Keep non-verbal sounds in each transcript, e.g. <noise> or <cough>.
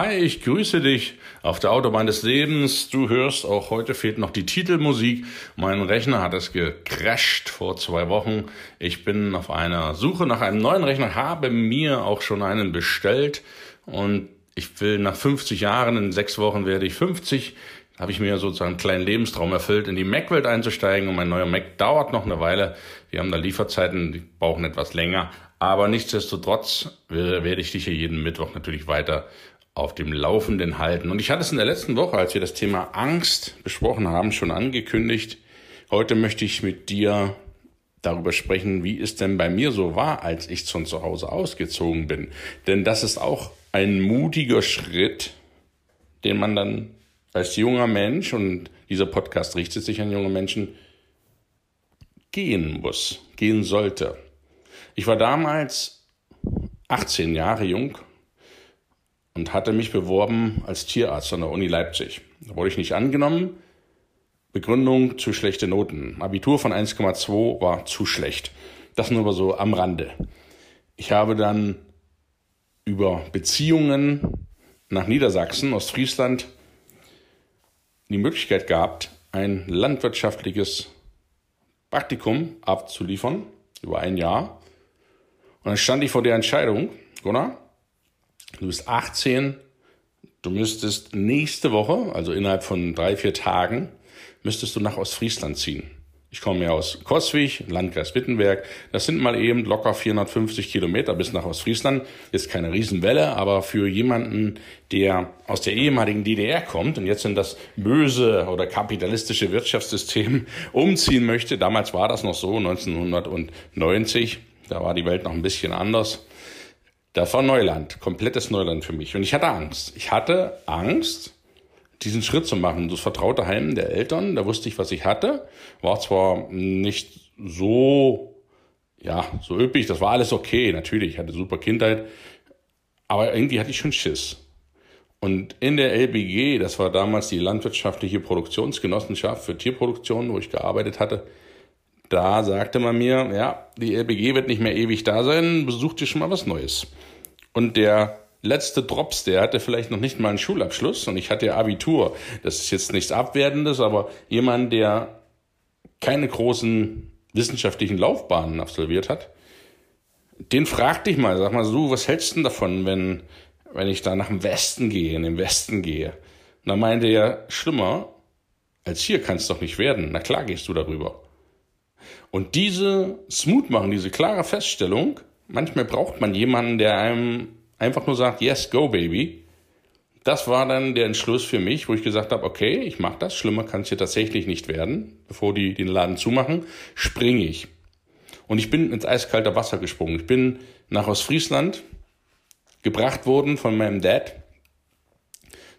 Hi, ich grüße dich auf der Autobahn des Lebens. Du hörst, auch heute fehlt noch die Titelmusik. Mein Rechner hat es gecrashed vor zwei Wochen. Ich bin auf einer Suche nach einem neuen Rechner, habe mir auch schon einen bestellt und ich will nach 50 Jahren, in sechs Wochen werde ich 50, habe ich mir sozusagen einen kleinen Lebenstraum erfüllt, in die Mac-Welt einzusteigen und mein neuer Mac dauert noch eine Weile. Wir haben da Lieferzeiten, die brauchen etwas länger. Aber nichtsdestotrotz werde ich dich hier jeden Mittwoch natürlich weiter auf dem Laufenden halten. Und ich hatte es in der letzten Woche, als wir das Thema Angst besprochen haben, schon angekündigt. Heute möchte ich mit dir darüber sprechen, wie es denn bei mir so war, als ich von zu Hause ausgezogen bin. Denn das ist auch ein mutiger Schritt, den man dann als junger Mensch, und dieser Podcast richtet sich an junge Menschen, gehen muss, gehen sollte. Ich war damals 18 Jahre jung und hatte mich beworben als Tierarzt an der Uni Leipzig. Da wurde ich nicht angenommen. Begründung zu schlechte Noten. Abitur von 1,2 war zu schlecht. Das nur so am Rande. Ich habe dann über Beziehungen nach Niedersachsen, Ostfriesland, die Möglichkeit gehabt, ein landwirtschaftliches Praktikum abzuliefern über ein Jahr. Und dann stand ich vor der Entscheidung, Gunnar, Du bist 18. Du müsstest nächste Woche, also innerhalb von drei, vier Tagen, müsstest du nach Ostfriesland ziehen. Ich komme ja aus Koswig, Landkreis Wittenberg. Das sind mal eben locker 450 Kilometer bis nach Ostfriesland. Ist keine Riesenwelle, aber für jemanden, der aus der ehemaligen DDR kommt und jetzt in das böse oder kapitalistische Wirtschaftssystem <laughs> umziehen möchte, damals war das noch so, 1990, da war die Welt noch ein bisschen anders, das war Neuland, komplettes Neuland für mich. Und ich hatte Angst. Ich hatte Angst, diesen Schritt zu machen. Das vertraute Heim der Eltern, da wusste ich, was ich hatte. War zwar nicht so, ja, so üppig, das war alles okay, natürlich, ich hatte super Kindheit. Aber irgendwie hatte ich schon Schiss. Und in der LBG, das war damals die landwirtschaftliche Produktionsgenossenschaft für Tierproduktion, wo ich gearbeitet hatte, da sagte man mir, ja, die LBG wird nicht mehr ewig da sein, besuch dir schon mal was Neues. Und der letzte Drops, der hatte vielleicht noch nicht mal einen Schulabschluss und ich hatte ja Abitur. Das ist jetzt nichts Abwertendes, aber jemand, der keine großen wissenschaftlichen Laufbahnen absolviert hat, den fragte ich mal, sag mal, du, was hältst du denn davon, wenn, wenn ich da nach dem Westen gehe, in den Westen gehe? Und dann meinte er, schlimmer als hier kann es doch nicht werden. Na klar gehst du darüber. Und diese Smooth machen, diese klare Feststellung, manchmal braucht man jemanden, der einem einfach nur sagt, yes, go, baby. Das war dann der Entschluss für mich, wo ich gesagt habe, okay, ich mache das, schlimmer kann es hier tatsächlich nicht werden. Bevor die den Laden zumachen, springe ich. Und ich bin ins eiskalte Wasser gesprungen. Ich bin nach Ostfriesland gebracht worden von meinem Dad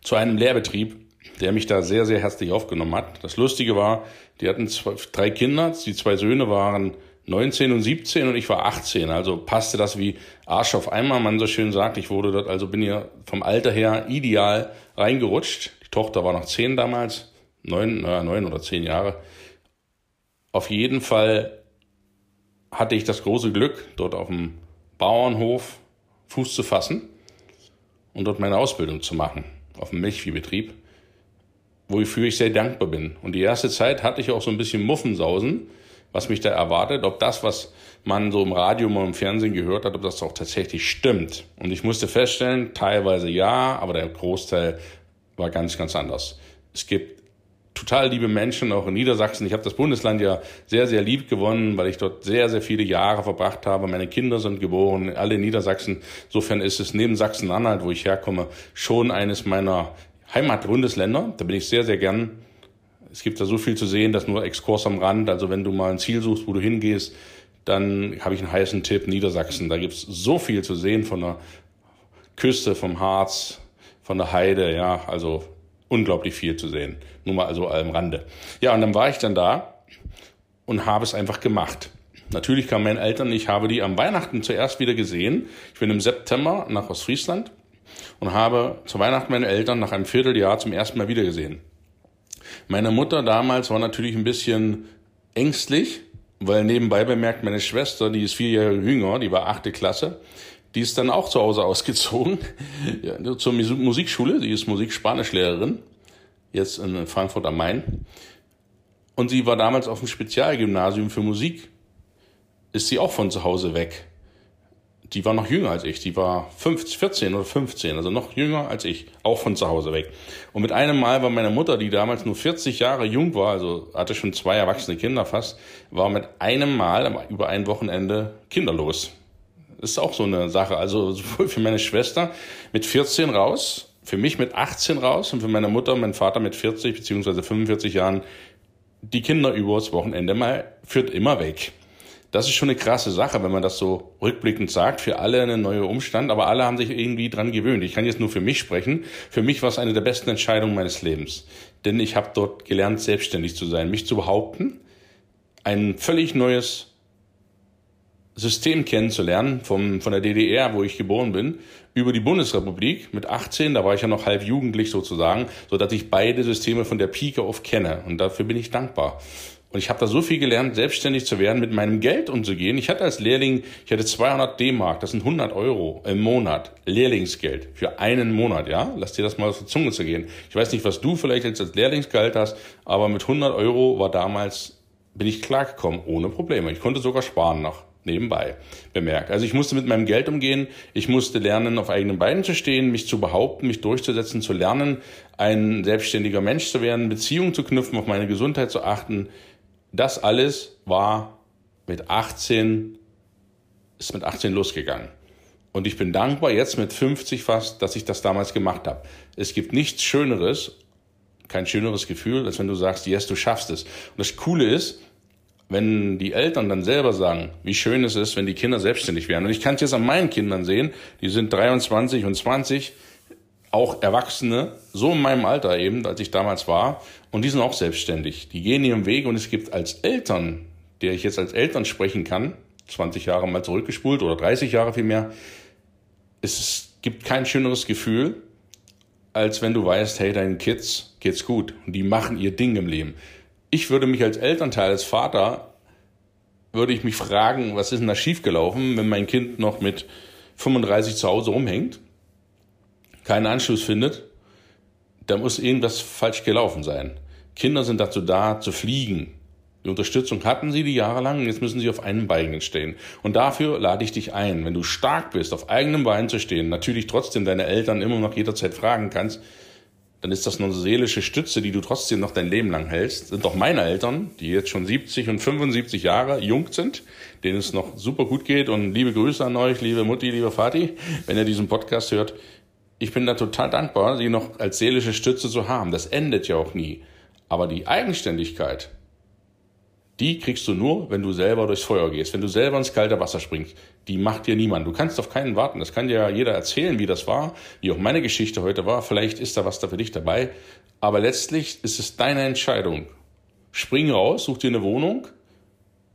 zu einem Lehrbetrieb, der mich da sehr, sehr herzlich aufgenommen hat. Das Lustige war, die hatten zwei, drei Kinder, die zwei Söhne waren 19 und 17 und ich war 18. Also passte das wie Arsch auf einmal, man so schön sagt. Ich wurde dort, also bin hier vom Alter her ideal reingerutscht. Die Tochter war noch 10 damals, neun, naja, neun oder zehn Jahre. Auf jeden Fall hatte ich das große Glück, dort auf dem Bauernhof Fuß zu fassen und dort meine Ausbildung zu machen, auf dem Milchviehbetrieb, wofür ich sehr dankbar bin. Und die erste Zeit hatte ich auch so ein bisschen Muffensausen, was mich da erwartet, ob das, was man so im Radio und im Fernsehen gehört hat, ob das auch tatsächlich stimmt. Und ich musste feststellen, teilweise ja, aber der Großteil war ganz, ganz anders. Es gibt total liebe Menschen, auch in Niedersachsen. Ich habe das Bundesland ja sehr, sehr lieb gewonnen, weil ich dort sehr, sehr viele Jahre verbracht habe. Meine Kinder sind geboren, alle in Niedersachsen. Insofern ist es neben Sachsen-Anhalt, wo ich herkomme, schon eines meiner Heimatbundesländer. Da bin ich sehr, sehr gern es gibt da so viel zu sehen, dass nur Exkurs am Rand. Also wenn du mal ein Ziel suchst, wo du hingehst, dann habe ich einen heißen Tipp, Niedersachsen. Da gibt's so viel zu sehen von der Küste, vom Harz, von der Heide, ja, also unglaublich viel zu sehen. Nur mal also am Rande. Ja, und dann war ich dann da und habe es einfach gemacht. Natürlich kamen meine Eltern, ich habe die am Weihnachten zuerst wieder gesehen. Ich bin im September nach Ostfriesland und habe zu Weihnachten meine Eltern nach einem Vierteljahr zum ersten Mal wieder gesehen. Meine Mutter damals war natürlich ein bisschen ängstlich, weil nebenbei bemerkt, meine Schwester, die ist vier Jahre jünger, die war achte Klasse, die ist dann auch zu Hause <laughs> ausgezogen ja, zur Musikschule. Die ist Musik-Spanischlehrerin, jetzt in Frankfurt am Main. Und sie war damals auf dem Spezialgymnasium für Musik. Ist sie auch von zu Hause weg. Die war noch jünger als ich. Die war 15, 14 oder 15, also noch jünger als ich. Auch von zu Hause weg. Und mit einem Mal war meine Mutter, die damals nur 40 Jahre jung war, also hatte schon zwei erwachsene Kinder fast, war mit einem Mal über ein Wochenende kinderlos. Ist auch so eine Sache. Also sowohl für meine Schwester mit 14 raus, für mich mit 18 raus und für meine Mutter und meinen Vater mit 40 beziehungsweise 45 Jahren die Kinder übers Wochenende mal führt immer weg. Das ist schon eine krasse Sache, wenn man das so rückblickend sagt. Für alle ein neuer Umstand, aber alle haben sich irgendwie dran gewöhnt. Ich kann jetzt nur für mich sprechen. Für mich war es eine der besten Entscheidungen meines Lebens. Denn ich habe dort gelernt, selbstständig zu sein, mich zu behaupten, ein völlig neues System kennenzulernen vom, von der DDR, wo ich geboren bin, über die Bundesrepublik mit 18, da war ich ja noch halb jugendlich sozusagen, so dass ich beide Systeme von der Pike auf kenne und dafür bin ich dankbar. Und ich habe da so viel gelernt, selbstständig zu werden, mit meinem Geld umzugehen. Ich hatte als Lehrling, ich hatte 200 D-Mark, das sind 100 Euro im Monat, Lehrlingsgeld für einen Monat, ja? Lass dir das mal auf die Zunge zu gehen. Ich weiß nicht, was du vielleicht jetzt als Lehrlingsgeld hast, aber mit 100 Euro war damals, bin ich klargekommen, ohne Probleme. Ich konnte sogar sparen noch nebenbei bemerkt. Also ich musste mit meinem Geld umgehen, ich musste lernen, auf eigenen Beinen zu stehen, mich zu behaupten, mich durchzusetzen, zu lernen, ein selbstständiger Mensch zu werden, Beziehungen zu knüpfen, auf meine Gesundheit zu achten. Das alles war mit 18, ist mit 18 losgegangen. Und ich bin dankbar jetzt mit 50 fast, dass ich das damals gemacht habe. Es gibt nichts Schöneres, kein schöneres Gefühl, als wenn du sagst, yes, du schaffst es. Und das Coole ist, wenn die Eltern dann selber sagen, wie schön es ist, wenn die Kinder selbstständig werden. Und ich kann es jetzt an meinen Kindern sehen, die sind 23 und 20, auch Erwachsene, so in meinem Alter eben, als ich damals war, und die sind auch selbstständig. Die gehen ihren Weg und es gibt als Eltern, der ich jetzt als Eltern sprechen kann, 20 Jahre mal zurückgespult oder 30 Jahre vielmehr, es gibt kein schöneres Gefühl, als wenn du weißt, hey, deinen Kids geht's gut. Und die machen ihr Ding im Leben. Ich würde mich als Elternteil, als Vater, würde ich mich fragen, was ist denn da schiefgelaufen, wenn mein Kind noch mit 35 zu Hause rumhängt, keinen Anschluss findet, da muss irgendwas falsch gelaufen sein. Kinder sind dazu da, zu fliegen. Die Unterstützung hatten sie die Jahre lang, jetzt müssen sie auf einem Bein stehen. Und dafür lade ich dich ein, wenn du stark bist, auf eigenem Bein zu stehen, natürlich trotzdem deine Eltern immer noch jederzeit fragen kannst, dann ist das eine seelische Stütze, die du trotzdem noch dein Leben lang hältst. Sind doch meine Eltern, die jetzt schon 70 und 75 Jahre jung sind, denen es noch super gut geht. Und liebe Grüße an euch, liebe Mutti, liebe Vati, wenn ihr diesen Podcast hört. Ich bin da total dankbar, sie noch als seelische Stütze zu haben. Das endet ja auch nie. Aber die Eigenständigkeit, die kriegst du nur, wenn du selber durchs Feuer gehst, wenn du selber ins kalte Wasser springst. Die macht dir niemand. Du kannst auf keinen warten. Das kann dir ja jeder erzählen, wie das war, wie auch meine Geschichte heute war. Vielleicht ist da was da für dich dabei. Aber letztlich ist es deine Entscheidung. Spring raus, such dir eine Wohnung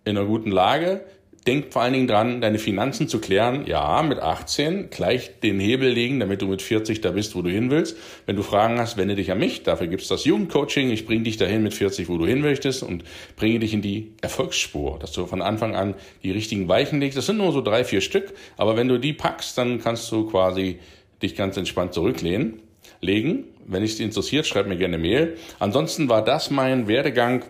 in einer guten Lage, denk vor allen Dingen dran, deine Finanzen zu klären. Ja, mit 18 gleich den Hebel legen, damit du mit 40 da bist, wo du hin willst. Wenn du Fragen hast, wende dich an mich. Dafür gibt's das Jugendcoaching. Ich bringe dich dahin mit 40, wo du hin möchtest und bringe dich in die Erfolgsspur, dass du von Anfang an die richtigen Weichen legst. Das sind nur so drei, vier Stück. Aber wenn du die packst, dann kannst du quasi dich ganz entspannt zurücklehnen, legen. Wenn dich interessiert, schreib mir gerne Mail. Ansonsten war das mein Werdegang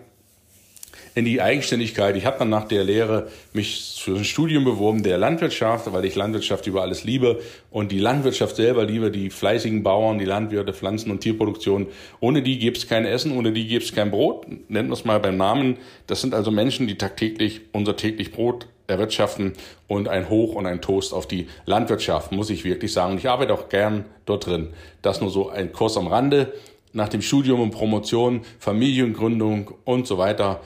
in die Eigenständigkeit. Ich habe dann nach der Lehre mich für ein Studium beworben der Landwirtschaft, weil ich Landwirtschaft über alles liebe und die Landwirtschaft selber liebe, die fleißigen Bauern, die Landwirte, Pflanzen- und Tierproduktion. Ohne die gibt's kein Essen, ohne die gibt's kein Brot. Nennt wir es mal beim Namen. Das sind also Menschen, die tagtäglich unser täglich Brot erwirtschaften und ein Hoch und ein Toast auf die Landwirtschaft, muss ich wirklich sagen. Ich arbeite auch gern dort drin. Das nur so ein Kurs am Rande. Nach dem Studium und Promotion, Familiengründung und so weiter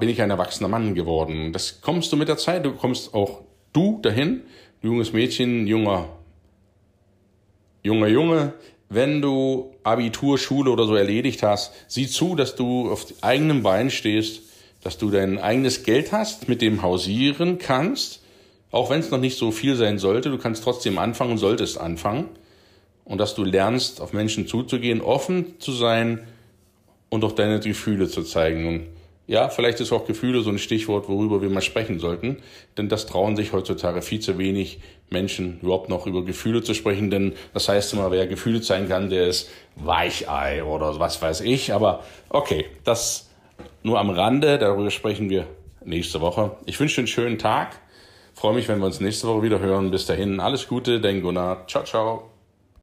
bin ich ein erwachsener Mann geworden. Das kommst du mit der Zeit, du kommst auch du dahin, junges Mädchen, junger, junger Junge, wenn du Abitur, Schule oder so erledigt hast, sieh zu, dass du auf eigenem Bein stehst, dass du dein eigenes Geld hast, mit dem hausieren kannst, auch wenn es noch nicht so viel sein sollte, du kannst trotzdem anfangen und solltest anfangen. Und dass du lernst, auf Menschen zuzugehen, offen zu sein und auch deine Gefühle zu zeigen. Und Ja, vielleicht ist auch Gefühle so ein Stichwort, worüber wir mal sprechen sollten. Denn das trauen sich heutzutage viel zu wenig Menschen überhaupt noch über Gefühle zu sprechen. Denn das heißt immer, wer Gefühle zeigen kann, der ist Weichei oder was weiß ich. Aber okay, das nur am Rande. Darüber sprechen wir nächste Woche. Ich wünsche einen schönen Tag. Freue mich, wenn wir uns nächste Woche wieder hören. Bis dahin, alles Gute, dein Gunnar. Ciao, ciao.